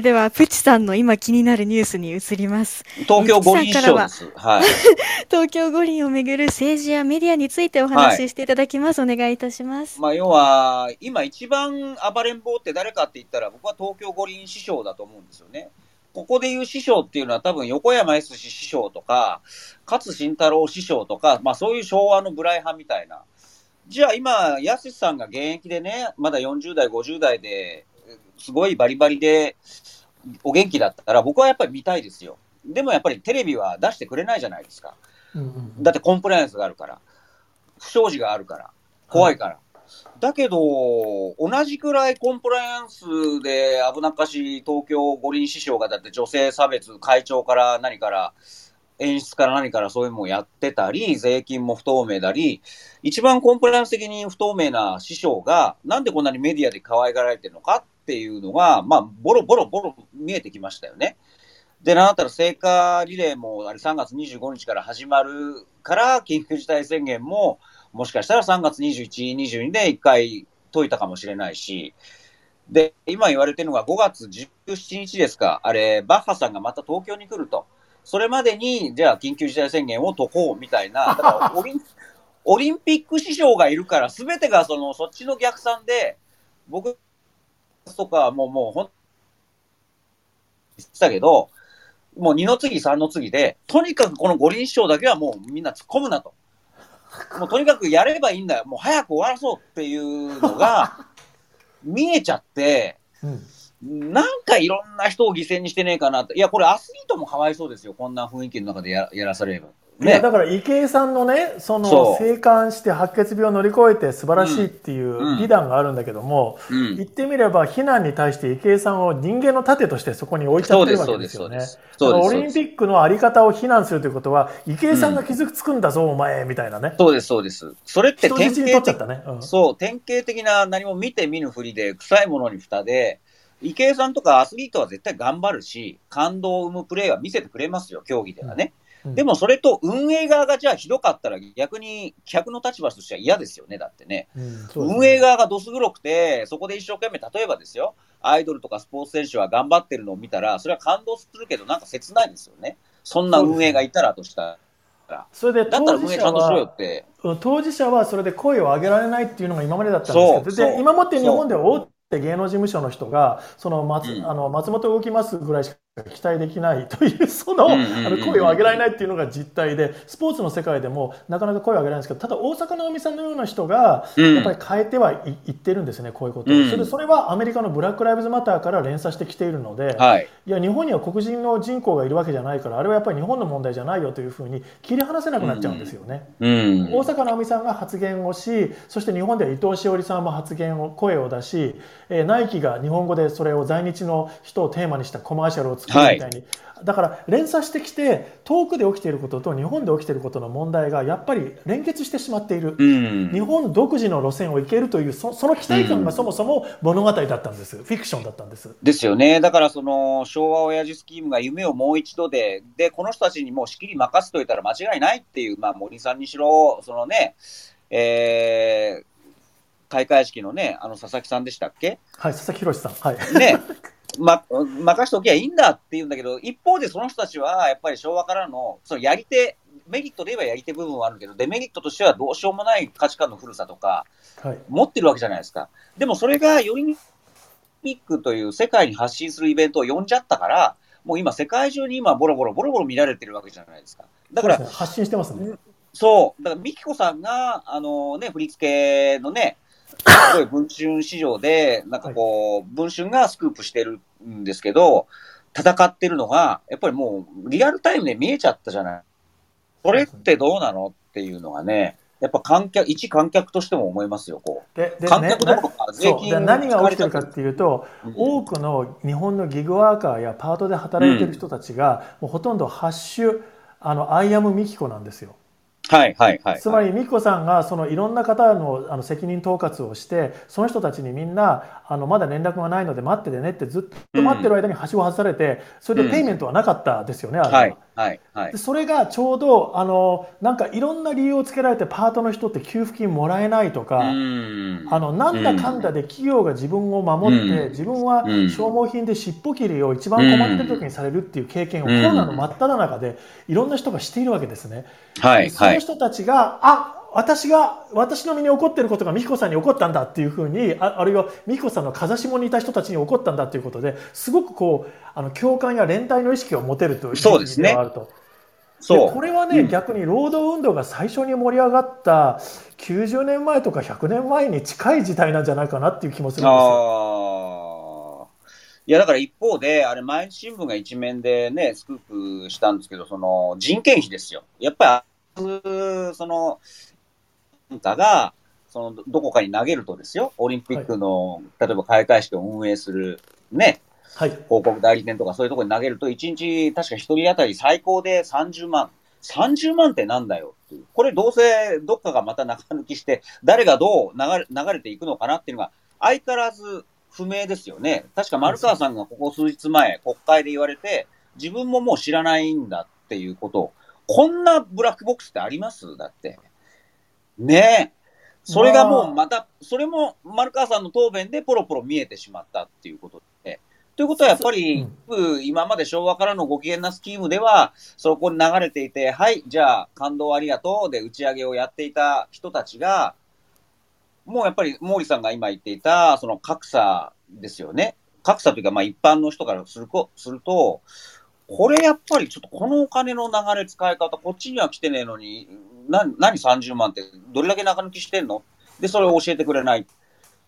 では、プチさんの今気になるニュースに移ります。東京五輪賞です。はい。東京五輪をめぐる政治やメディアについてお話ししていただきます。はい、お願いいたします。まあ、要は、今一番暴れん坊って誰かって言ったら、僕は東京五輪師匠だと思うんですよね。ここで言う師匠っていうのは多分横山やすし師匠とか、勝慎太郎師匠とか、まあそういう昭和のブライ派みたいな。じゃあ今、やすしさんが現役でね、まだ40代、50代で、すごいバリバリでお元気だったら、僕はやっぱり見たいですよ。でもやっぱりテレビは出してくれないじゃないですか。うんうん、だってコンプライアンスがあるから、不祥事があるから、怖いから。はい、だけど、同じくらいコンプライアンスで危なっかしい東京五輪師匠がだって女性差別、会長から何から、演出から何からそういうのもやってたり、税金も不透明だり、一番コンプライアンス的に不透明な師匠が、なんでこんなにメディアで可愛がられてるのかっていうのが、まあ、ボロボロボロ見えてきましたよね。で、なんだったら聖火リレーもあれ3月25日から始まるから、緊急事態宣言も、もしかしたら3月21、22で1回解いたかもしれないし、で、今言われてるのが5月17日ですか、あれ、バッハさんがまた東京に来ると。それまでに、じゃあ緊急事態宣言を解こうみたいな、だから オリンオリンピック師匠がいるから、すべてがその、そっちの逆算で、僕とかもう、もう、ほん、言ってたけど、もう2の次、3の次で、とにかくこの五輪賞だけはもうみんな突っ込むなと。もうとにかくやればいいんだよ。もう早く終わらそうっていうのが、見えちゃって、うん、なんかいろんな人を犠牲にしてねえかなと。いや、これアスリートもかわいそうですよ。こんな雰囲気の中でややらされれば。ね、だから池江さんのねその生還して白血病を乗り越えて素晴らしいっていう美談があるんだけども、うんうん、言ってみれば避難に対して池江さんを人間の盾としてそこに置いちゃってるわけですよね。オリンピックのあり方を非難するということは池江さんが傷つくんだぞ、うん、お前みたいなね。そうですそうです。それって典型的、ねうん、そう典型的な何も見て見ぬふりで臭いものに蓋で。池江さんとかアスリートは絶対頑張るし、感動を生むプレーは見せてくれますよ、競技ではね。でもそれと運営側がじゃあひどかったら逆に客の立場としては嫌ですよね、だってね。うんね運営側がどす黒くて、そこで一生懸命、例えばですよ、アイドルとかスポーツ選手は頑張ってるのを見たら、それは感動するけど、なんか切ないですよね。そんな運営がいたらとしたら。それでだったら運営ちゃんとしろよって。当事者はそれで声を上げられないっていうのが今までだったんですけど、で今もって日本では大手芸能事務所の人が、その松,、あの松本動きますぐらいしか期待できないというその,、あの声を上げられないっていうのが実態でスポーツの世界でもなかなか声を上げられないんですけどただ大坂なおみさんのような人がやっぱり変えてはい言ってるんですねこういうことを、それそれはアメリカのブラック・ライブズ・マターから連鎖してきているので、はい、いや日本には黒人の人口がいるわけじゃないからあれはやっぱり日本の問題じゃないよというふうに切り離せなくなっちゃうんですよね。大坂なおみさんが発言をしそして日本では伊藤詩織さんも発言を声を出し、えー、ナイキが日本語でそれを在日の人をテーマにしたコマーシャルを作はい。だから連鎖してきて遠くで起きていることと日本で起きていることの問題がやっぱり連結してしまっている、うん、日本独自の路線を行けるというその期待感がそもそも物語だったんです、うん、フィクションだったんです。ですよね。だからその昭和親父スキームが夢をもう一度ででこの人たちにもうしきり任せといたら間違いないっていう、まあ、森さんにしろそのねえー、開会式のね、あの佐々木さんでしたっけ？はい、佐々木宏さん。はい。ね、ま、任しておきゃいいんだって言うんだけど、一方でその人たちは、やっぱり昭和からの、そのやり手、メリットで言えばやり手部分はあるけど、デメリットとしてはどうしようもない価値観の古さとか、はい、持ってるわけじゃないですか。でもそれがよりピックという世界に発信するイベントを呼んじゃったから、もう今世界中に今ボロボロボロボロ見られてるわけじゃないですか。だから、ね、発信してますね。そう。だから、ミキコさんが、あのね、振り付けのね、すごい文春市場で、なんかこう、文春がスクープしてるんですけど、戦ってるのが、やっぱりもうリアルタイムで見えちゃったじゃない。これってどうなのっていうのがね、やっぱ観客、一観客としても思いますよ、こう。で、で観客どころか税金何が起きてるかっていうと、うん、多くの日本のギグワーカーやパートで働いてる人たちが、うん、もうほとんどハッシュ、あの、アイアムミキコなんですよ。はいはいはい、つまり美紀子さんがそのいろんな方のあの責任統括をしてその人たちにみんなあのまだ連絡がないので待っててねってずっと待ってる間に橋を外されてそれでペイメントはなかったですよね、うん、あれは、はいはいはい、でそれがちょうどあのなんかいろんな理由をつけられてパートの人って給付金もらえないとか、あのなんだかんだで企業が自分を守って、自分は消耗品で尻尾切りを一番困ってる時にされるっていう経験をコロナの真っ只中でいろんな人がしているわけですね。はい、その人たちがあ私が私の身に起こっていることが美彦さんに起こったんだっていうふうにああるいは美彦さんの風下にいた人たちに起こったんだということですごくこうあの共感や連帯の意識を持てるというそうですね。あると。そうこれはね、うん、逆に労働運動が最初に盛り上がった90年前とか100年前に近い時代なんじゃないかなっていう気もするんですよ。いやだから一方で、あれ、毎日新聞が一面でね、スクープしたんですけど、その人件費ですよ。やっぱり、その、かが、その、どこかに投げるとですよ、オリンピックの、はい、例えば開会式を運営する、ね、はい、広告代理店とかそういうところに投げると、1日確か1人当たり最高で30万。30万ってなんだよっていう。これどうせどっかがまた中抜きして、誰がどう流れ流れていくのかなっていうのが相変わらず不明ですよね。確か丸川さんがここ数日前、国会で言われて、自分ももう知らないんだっていうことを、こんなブラックボックスってあります？だって。ねえ。それがもうまた、それも丸川さんの答弁でポロポロ見えてしまったっていうことで。ということはやっぱり、うん、今まで昭和からのご機嫌なスキームでは、そこに流れていて、はい、じゃあ感動ありがとうで打ち上げをやっていた人たちが、もうやっぱり毛利さんが今言っていた、その格差ですよね。格差というか、まあ一般の人からするすると、これやっぱりちょっとこのお金の流れ使い方、こっちには来てねえのに、な何30万ってどれだけ中抜きしてんの？で、それを教えてくれない。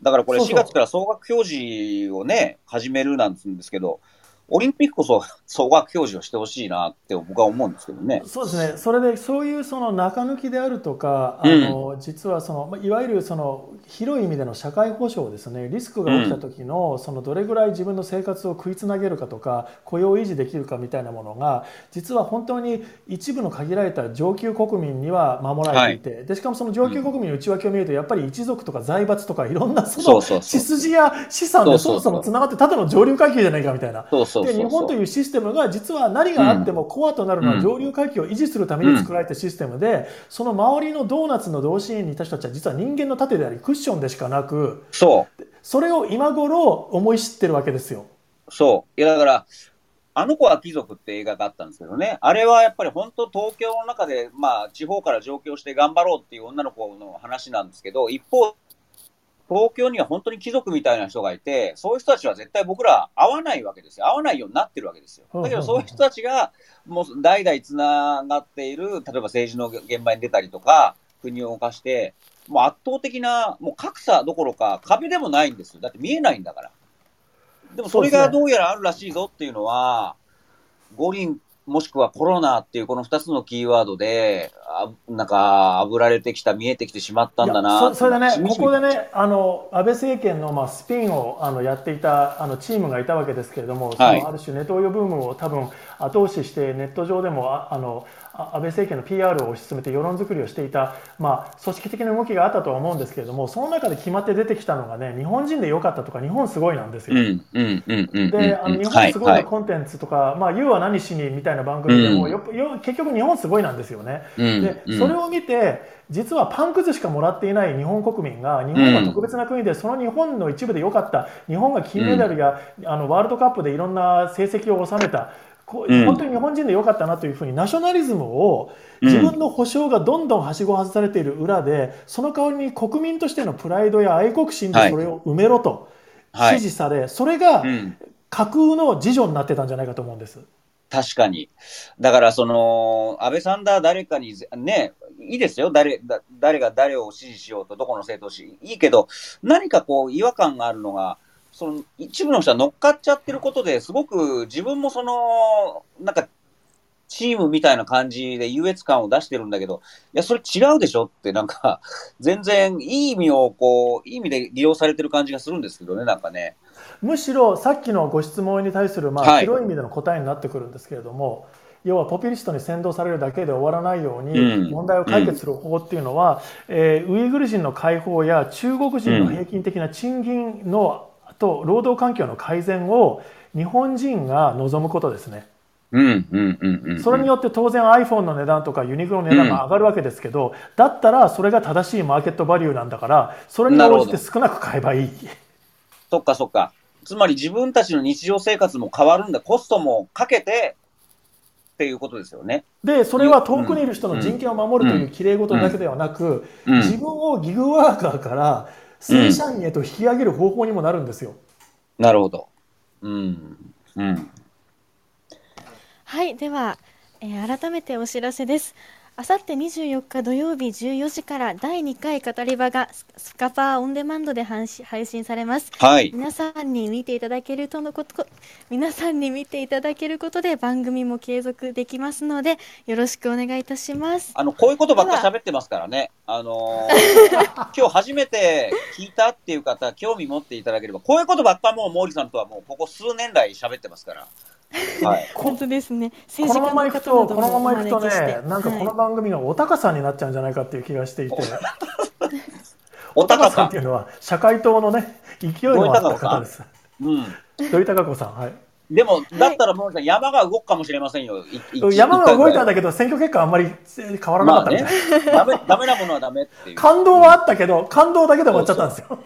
だからこれ4月から総額表示をね、始めるなんですけど、オリンピックこそ総額表示をしてほしいなって僕は思うんですけどね。そうですね。それでそういうその中抜きであるとか、あの、うん、実はそのいわゆるその広い意味での社会保障ですね。リスクが起きた時の、そのどれぐらい自分の生活を食いつなげるかとか、雇用を維持できるかみたいなものが、実は本当に一部の限られた上級国民には守られていて、はい、でしかもその上級国民の内訳を見るとやっぱり一族とか財閥とかいろんなその血筋や資産でそもそもつながってただの上流階級じゃないかみたいな。そうそうで日本というシステムが実は何があってもコアとなるのは上流階級を維持するために作られたシステムで、その周りのドーナツの同心円にいた人たちは実は人間の盾でありクッションでしかなくそう。それを今頃思い知ってるわけですよ。そう。いやだからあの子は貴族って映画があったんですけどね、あれはやっぱり本当、東京の中で、まあ、地方から上京して頑張ろうっていう女の子の話なんですけど、一方、東京には本当に貴族みたいな人がいて、そういう人たちは絶対僕ら会わないわけですよ。会わないようになってるわけですよ。だけどそういう人たちが、もう代々つながっている、例えば政治の現場に出たりとか、国を動かして、もう圧倒的な、もう格差どころか壁でもないんですよ。だって見えないんだから。でもそれがどうやらあるらしいぞっていうのは、五輪もしくはコロナっていうこの2つのキーワードで、あなんか、あぶられてきた、見えてきてしまったんだなそそれでね、ここでね、あの安倍政権の、まあ、スピンをあのやっていたあのチームがいたわけですけれども、はい、そのある種、ネトウヨブームを多分後押しして、ネット上でもああの安倍政権の PR を推し進めて世論作りをしていた、まあ、組織的な動きがあったとは思うんですけれどもその中で決まって出てきたのがね日本人でよかったとか日本すごいなんですよ。であの日本すごいのコンテンツとか「はいはい、まあ、You は何しに」みたいな番組でも、よよ結局日本すごいなんですよね。でそれを見て実はパンくずしかもらっていない日本国民が日本は特別な国で、その日本の一部で良かった日本が金メダルや、あのワールドカップでいろんな成績を収めた本当に日本人でよかったなというふうにナショナリズムを自分の保障がどんどんはしご外されている裏でその代わりに国民としてのプライドや愛国心でそれを埋めろと指示され、それが架空の自助になってたんじゃないかと思うんです。確かに。だから、その、安倍さんだ、誰かに、ね、いいですよ。誰、だ誰が誰を支持しようと、どこの政党し、いいけど、何かこう、違和感があるのが、その一部の人は乗っかっちゃってることですごく自分もその、なんか、チームみたいな感じで優越感を出してるんだけど、いや、それ違うでしょってなんか、全然いい意味をこう、いい意味で利用されてる感じがするんですけどね、なんかね。むしろさっきのご質問に対する、まあ、広い意味での答えになってくるんですけれども、はい要はポピュリストに扇動されるだけで終わらないように問題を解決する方法っていうのは、うん、えー、ウイグル人の解放や中国人の平均的な賃金のと労働環境の改善を日本人が望むことですね。うんうんうんうん、それによって当然 iPhone の値段とかユニクロの値段が上がるわけですけど、うん、だったらそれが正しいマーケットバリューなんだからそれに応じて少なく買えばいい。そっかそっか。つまり自分たちの日常生活も変わるんだ。コストもかけてっていうことですよね。で、それは遠くにいる人の人権を守るという綺麗事だけではなく、自分をギグワーカーから正社員へと引き上げる方法にもなるんですよ。なるほど。うん。うん。はい、では、えー、改めてお知らせです。あさって24日土曜日14時から第2回語り場がスカパーオンデマンドで配信されます。はい。皆さんに見ていただけるとのこと、皆さんに見ていただけることで番組も継続できますので、よろしくお願いいたします。あの、こういうことばっか喋ってますからね。あのー、今日初めて聞いたっていう方、興味持っていただければ、こういうことばっかもう毛利さんとはもうここ数年来喋ってますから。はい、本当ですね。このままいくと、このままいくとね、なんかこの番組がお高さんになっちゃうんじゃないかっていう気がしていて。お高さんっていうのは社会党のね勢いのあった方です。うん。土井孝子さん、はい。でも、だったらもう山が動くかもしれませんよ。山が動いたんだけど、選挙結果あんまり変わらなかったみたいな。ダメ、ダメなものはダメっていう。感動はあったけど、感動だけで終わっちゃったんですよ。